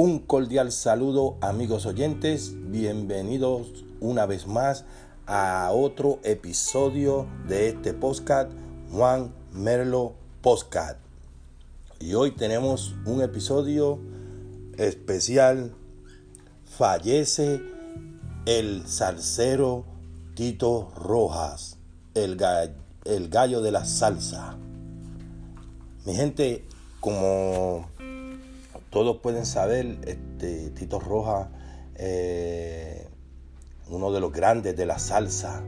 Un cordial saludo amigos oyentes, bienvenidos una vez más a otro episodio de este podcast Juan Merlo Podcast. Y hoy tenemos un episodio especial. Fallece el salsero Tito Rojas, el, el gallo de la salsa. Mi gente, como todos pueden saber, este, Tito Rojas, eh, uno de los grandes de la salsa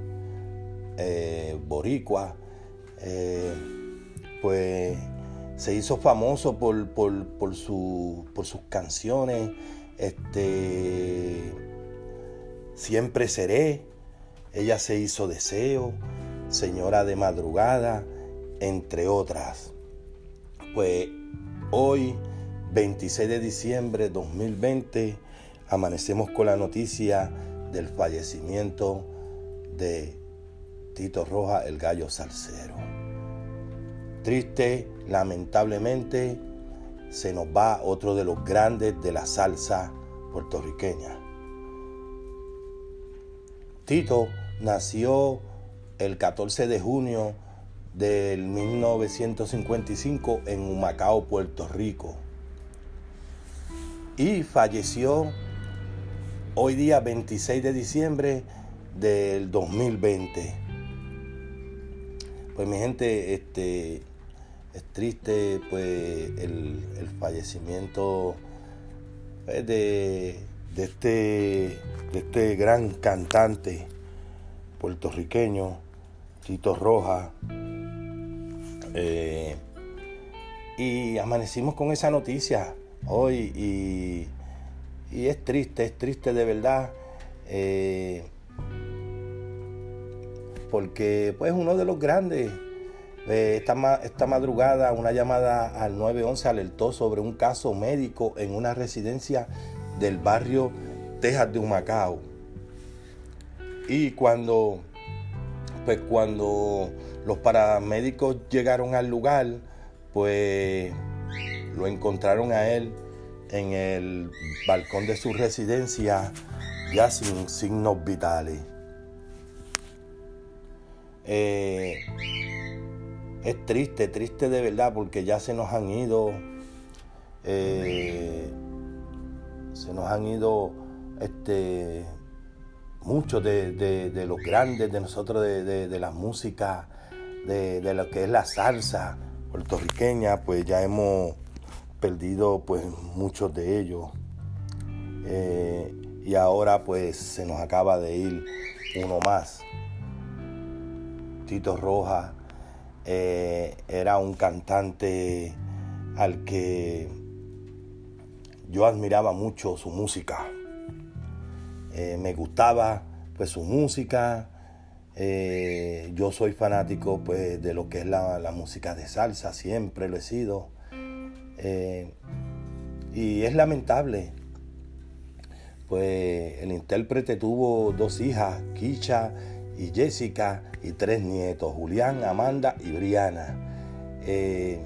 eh, boricua, eh, pues se hizo famoso por, por, por, sus canciones, este, Siempre seré, ella se hizo deseo, Señora de madrugada, entre otras. Pues hoy 26 de diciembre de 2020, amanecemos con la noticia del fallecimiento de Tito Roja, el gallo salsero. Triste, lamentablemente, se nos va otro de los grandes de la salsa puertorriqueña. Tito nació el 14 de junio del 1955 en Humacao, Puerto Rico y falleció hoy día 26 de diciembre del 2020. Pues mi gente, este, es triste pues el, fallecimiento pues, de, este, de este gran cantante puertorriqueño, Tito Roja. Eh, y amanecimos con esa noticia hoy y, es triste, es triste de verdad. Eh, porque pues uno de los grandes eh, esta, esta, madrugada una llamada al 911 alertó sobre un caso médico en una residencia del barrio Texas de Humacao. Y cuando, pues cuando los paramédicos llegaron al lugar, pues lo encontraron a él en el balcón de su residencia ya sin signos vitales. Eh, es triste, triste de verdad porque ya se nos han ido, eh, se nos han ido este, muchos de, los grandes de nosotros, de, de la música, de, lo que es la salsa puertorriqueña, pues ya hemos perdido pues muchos de ellos. Eh, y ahora pues se nos acaba de ir uno más. Tito Roja eh, era un cantante al que yo admiraba mucho su música. Eh, me gustaba pues su música. yo soy fanático pues de lo que es la, la música de salsa, siempre lo he sido. Eh, y es lamentable, pues el intérprete tuvo dos hijas, Kicha y Jessica, y tres nietos, Julián, Amanda y Briana. Eh,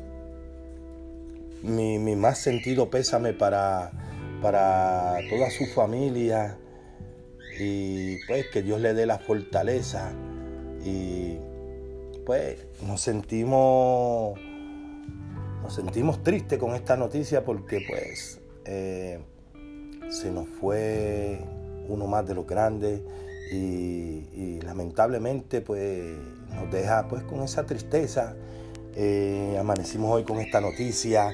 mi, más sentido pésame para, para toda su familia y pues que Dios le dé la fortaleza y pues nos sentimos nos sentimos tristes con esta noticia porque pues eh, se nos fue uno más de los grandes y, lamentablemente pues nos deja pues con esa tristeza. Eh, amanecimos hoy con esta noticia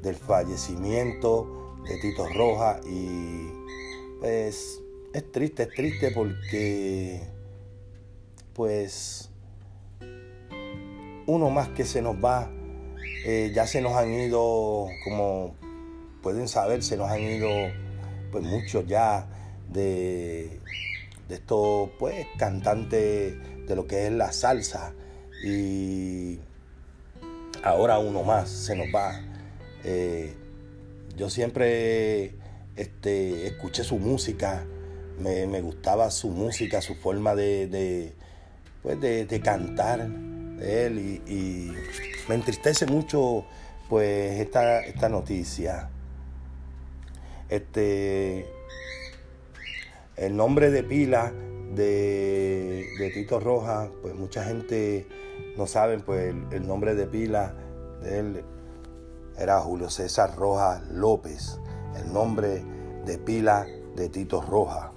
del fallecimiento de Tito Roja y pues es triste, es triste porque pues uno más que se nos va eh, ya se nos han ido, como pueden saber, se nos han ido pues muchos ya de, de estos pues cantantes de lo que es la salsa y ahora uno más se nos va. Eh, yo siempre este, escuché su música, me, gustaba su música, su forma de, de, pues de, de cantar él y, me entristece mucho pues esta, esta noticia. Este, el nombre de pila de, Tito Rojas, pues mucha gente no sabe, pues el, nombre de pila de él era Julio César Rojas López, el nombre de pila de Tito Rojas.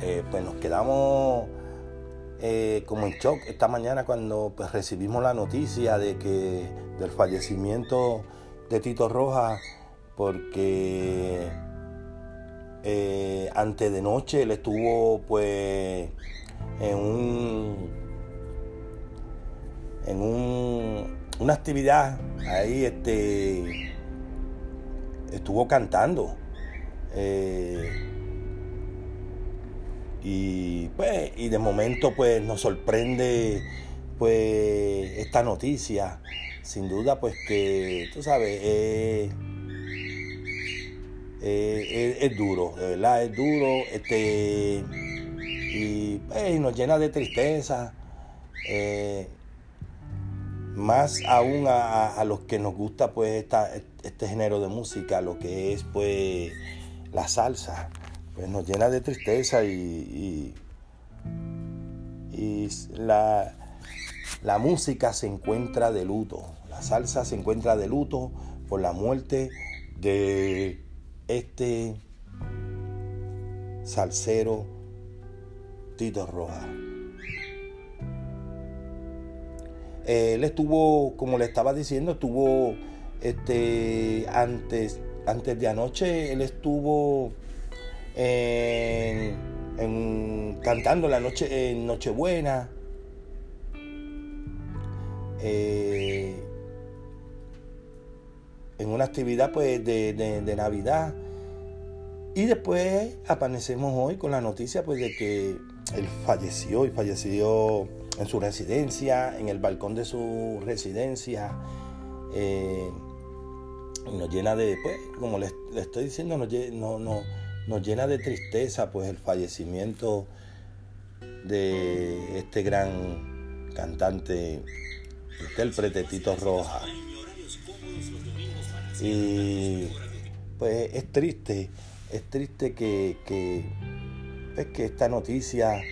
Eh, pues nos quedamos eh, como en shock esta mañana cuando pues, recibimos la noticia de que del fallecimiento de Tito Rojas porque eh, antes de noche él estuvo pues en un en un, una actividad ahí este estuvo cantando eh, y pues y de momento pues nos sorprende pues esta noticia. Sin duda pues que tú sabes es, duro, de verdad, es duro, este, y pues, nos llena de tristeza, eh, más aún a, los que nos gusta pues este género de música, lo que es pues la salsa, pues nos llena de tristeza y, y, la, la música se encuentra de luto, la salsa se encuentra de luto por la muerte de este salsero Tito Rojas. Él estuvo, como le estaba diciendo, estuvo este, antes, antes de anoche, él estuvo cantando la noche en Nochebuena. Eh, en una actividad pues, de, Navidad. Y después aparecemos hoy con la noticia pues, de que él falleció y falleció en su residencia, en el balcón de su residencia. Eh, y nos llena de, pues, como le, estoy diciendo, nos, no, no, nos llena de tristeza pues el fallecimiento de este gran cantante, intérprete Tito Roja. Y pues es triste, es triste que, que, pues, que esta noticia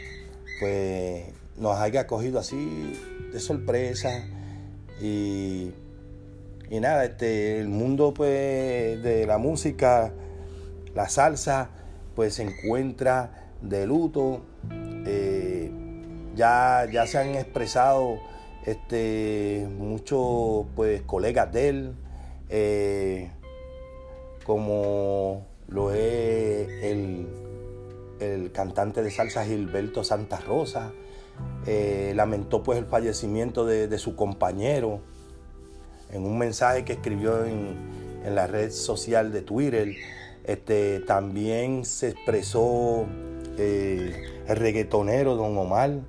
pues nos haya cogido así de sorpresa y, y nada, este, el mundo pues de la música, la salsa, pues se encuentra de luto. Eh, ya, ya se han expresado este, muchos pues, colegas de él, eh, como lo es el, cantante de salsa Gilberto Santa Rosa. Eh, lamentó pues el fallecimiento de, su compañero en un mensaje que escribió en, la red social de Twitter. Este, también se expresó eh, el reggaetonero Don Omar.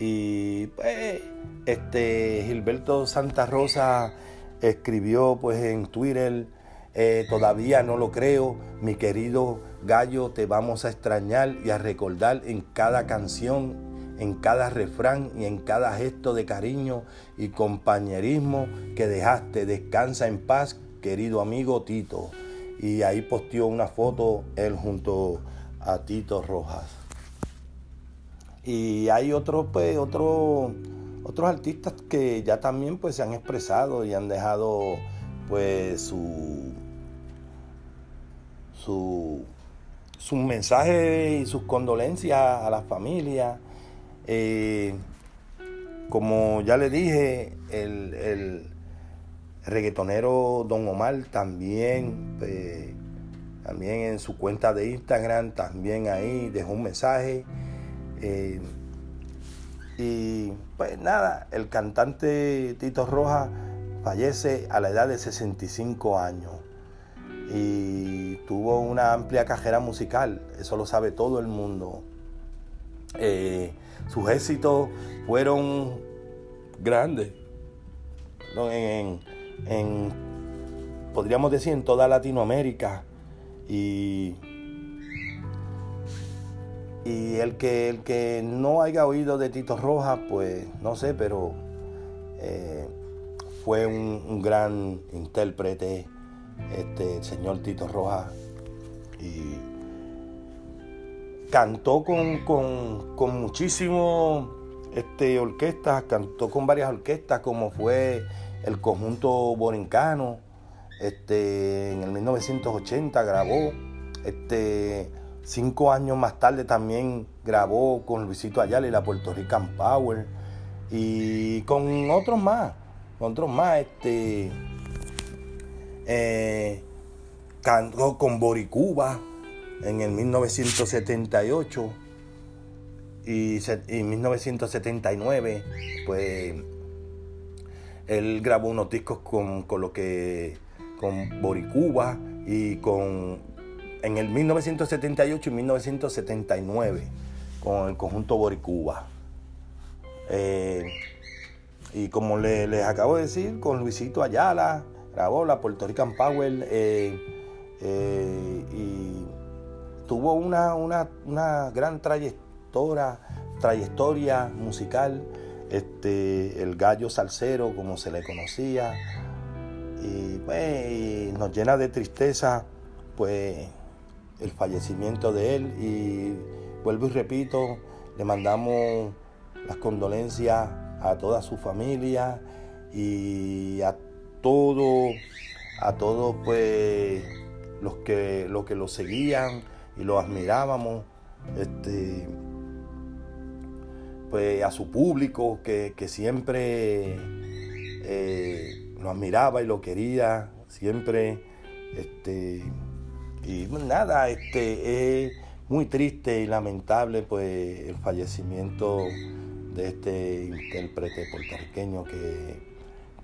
Y pues, este, Gilberto Santa Rosa escribió pues en Twitter, eh, todavía no lo creo, mi querido gallo, te vamos a extrañar y a recordar en cada canción, en cada refrán y en cada gesto de cariño y compañerismo que dejaste. Descansa en paz, querido amigo Tito. Y ahí posteó una foto él junto a Tito Rojas. Y hay otros, pues, otros otros artistas que ya también pues se han expresado y han dejado pues su su, su mensaje y sus condolencias a la familia. Eh, como ya le dije, el, el, reggaetonero Don Omar también, pues, también en su cuenta de Instagram, también ahí dejó un mensaje. Eh, y pues nada, el cantante Tito Rojas fallece a la edad de 65 años y tuvo una amplia cajera musical, eso lo sabe todo el mundo. Eh, sus éxitos fueron grandes, en, podríamos decir en toda Latinoamérica. Y y el que, el que no haya oído de Tito Rojas, pues no sé, pero Eh, fue un, gran intérprete, este, el señor Tito Rojas, y cantó con, con, con muchísimas este, orquestas, cantó con varias orquestas, como fue el conjunto borincano, este, en el 1980 grabó, este, cinco años más tarde también grabó con Luisito Ayala y la Puerto Rican Power, y con otros más, con otros más, este, eh, cantó con Boricuba en el 1978 y, en 1979, pues él grabó unos discos con, con lo que con Boricuba y con en el 1978 y 1979 con el conjunto Boricuba. Eh, y como les acabo de decir, con Luisito Ayala, grabó la Puerto Rican Power eh, eh, y tuvo una, una, una gran trayectoria, trayectoria musical, este, el gallo salsero, como se le conocía, pues, y, nos llena de tristeza pues el fallecimiento de él. Y vuelvo y repito, le mandamos las condolencias a toda su familia y a todo, a todos pues los que, los que lo seguían y lo admirábamos, este, pues a su público que, siempre eh, lo admiraba y lo quería siempre. Este, y nada, este, es muy triste y lamentable pues el fallecimiento de este intérprete puertorriqueño que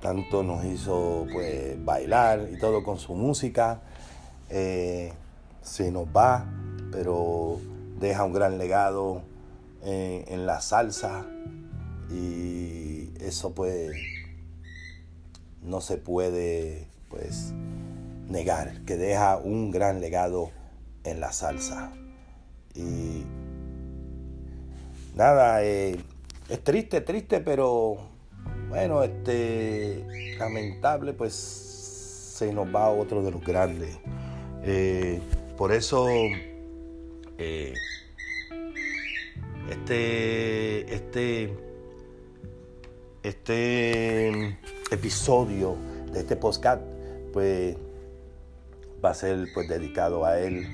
tanto nos hizo pues bailar y todo con su música. Eh, se nos va, pero deja un gran legado en, en la salsa y eso pues no se puede pues negar que deja un gran legado en la salsa. Y nada, eh, es triste, triste, pero bueno, este lamentable, pues se nos va otro de los grandes. Eh, por eso eh, este, este, este episodio de este podcast, pues va a ser pues dedicado a él,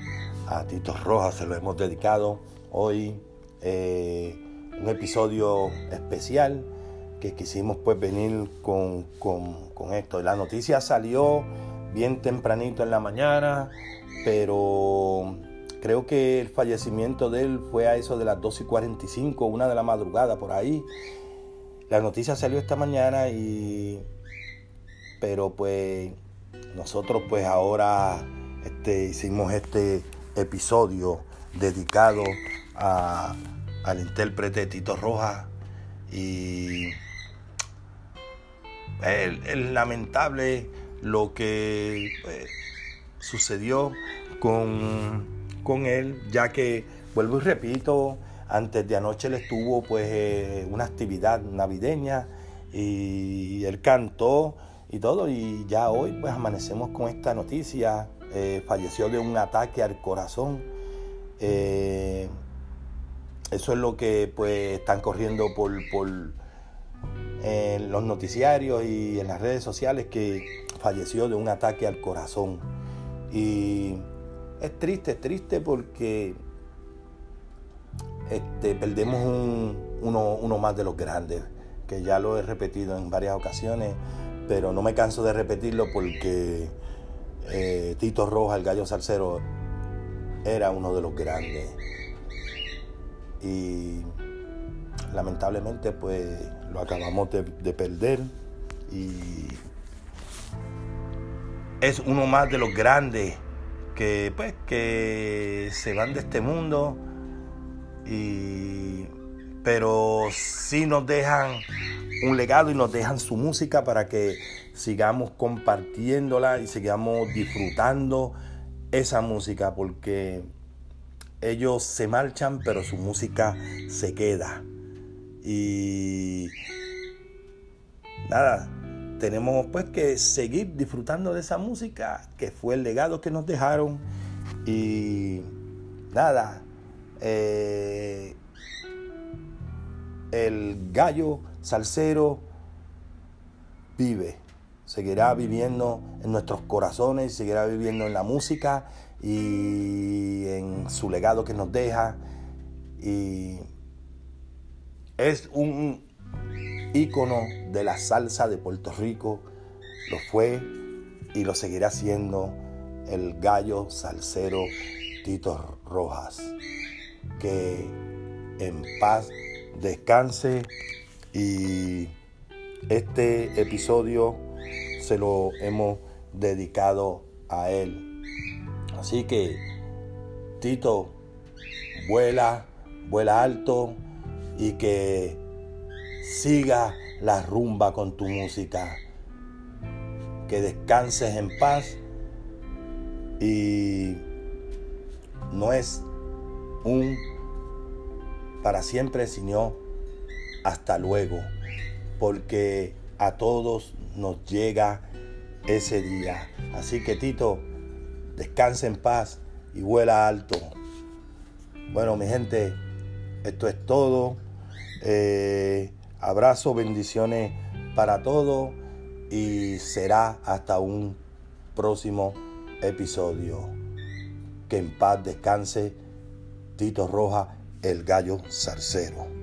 a Tito Rojas, se lo hemos dedicado hoy, eh, un episodio especial que quisimos pues venir con, con esto. La noticia salió bien tempranito en la mañana, pero creo que el fallecimiento de él fue a eso de las 2 y 45, una de la madrugada por ahí. La noticia salió esta mañana y... Pero pues nosotros pues ahora este, hicimos este episodio dedicado al intérprete Tito Rojas y es, lamentable lo que pues, sucedió con, con él, ya que, vuelvo y repito, antes de anoche él estuvo pues eh, una actividad navideña y él cantó y todo y ya hoy pues amanecemos con esta noticia. Eh, falleció de un ataque al corazón. Eh, eso es lo que pues están corriendo por, por en los noticiarios y en las redes sociales que falleció de un ataque al corazón. Y es triste, es triste porque este, perdemos uno, más de los grandes, que ya lo he repetido en varias ocasiones, pero no me canso de repetirlo porque eh, Tito Roja, el gallo salsero, era uno de los grandes. Y lamentablemente pues lo acabamos de perder y es uno más de los grandes que pues que se van de este mundo y, pero sí nos dejan un legado y nos dejan su música para que sigamos compartiéndola y sigamos disfrutando esa música porque ellos se marchan pero su música se queda. Y nada, tenemos pues que seguir disfrutando de esa música que fue el legado que nos dejaron y nada, eh, el gallo salsero vive, seguirá viviendo en nuestros corazones, seguirá viviendo en la música y en su legado que nos deja. Y es un ícono de la salsa de Puerto Rico, lo fue y lo seguirá siendo el gallo salsero Tito Rojas. Que en paz descanse y este episodio se lo hemos dedicado a él. Así que, Tito, vuela, vuela alto y que siga la rumba con tu música. Que descanses en paz y no es un para siempre, sino hasta luego porque a todos nos llega ese día. Así que Tito, descansa en paz y vuela alto. Bueno, mi gente, esto es todo. Eh, abrazo, bendiciones para todos y será hasta un próximo episodio. Que en paz descanse Tito Roja, el gallo zarcero.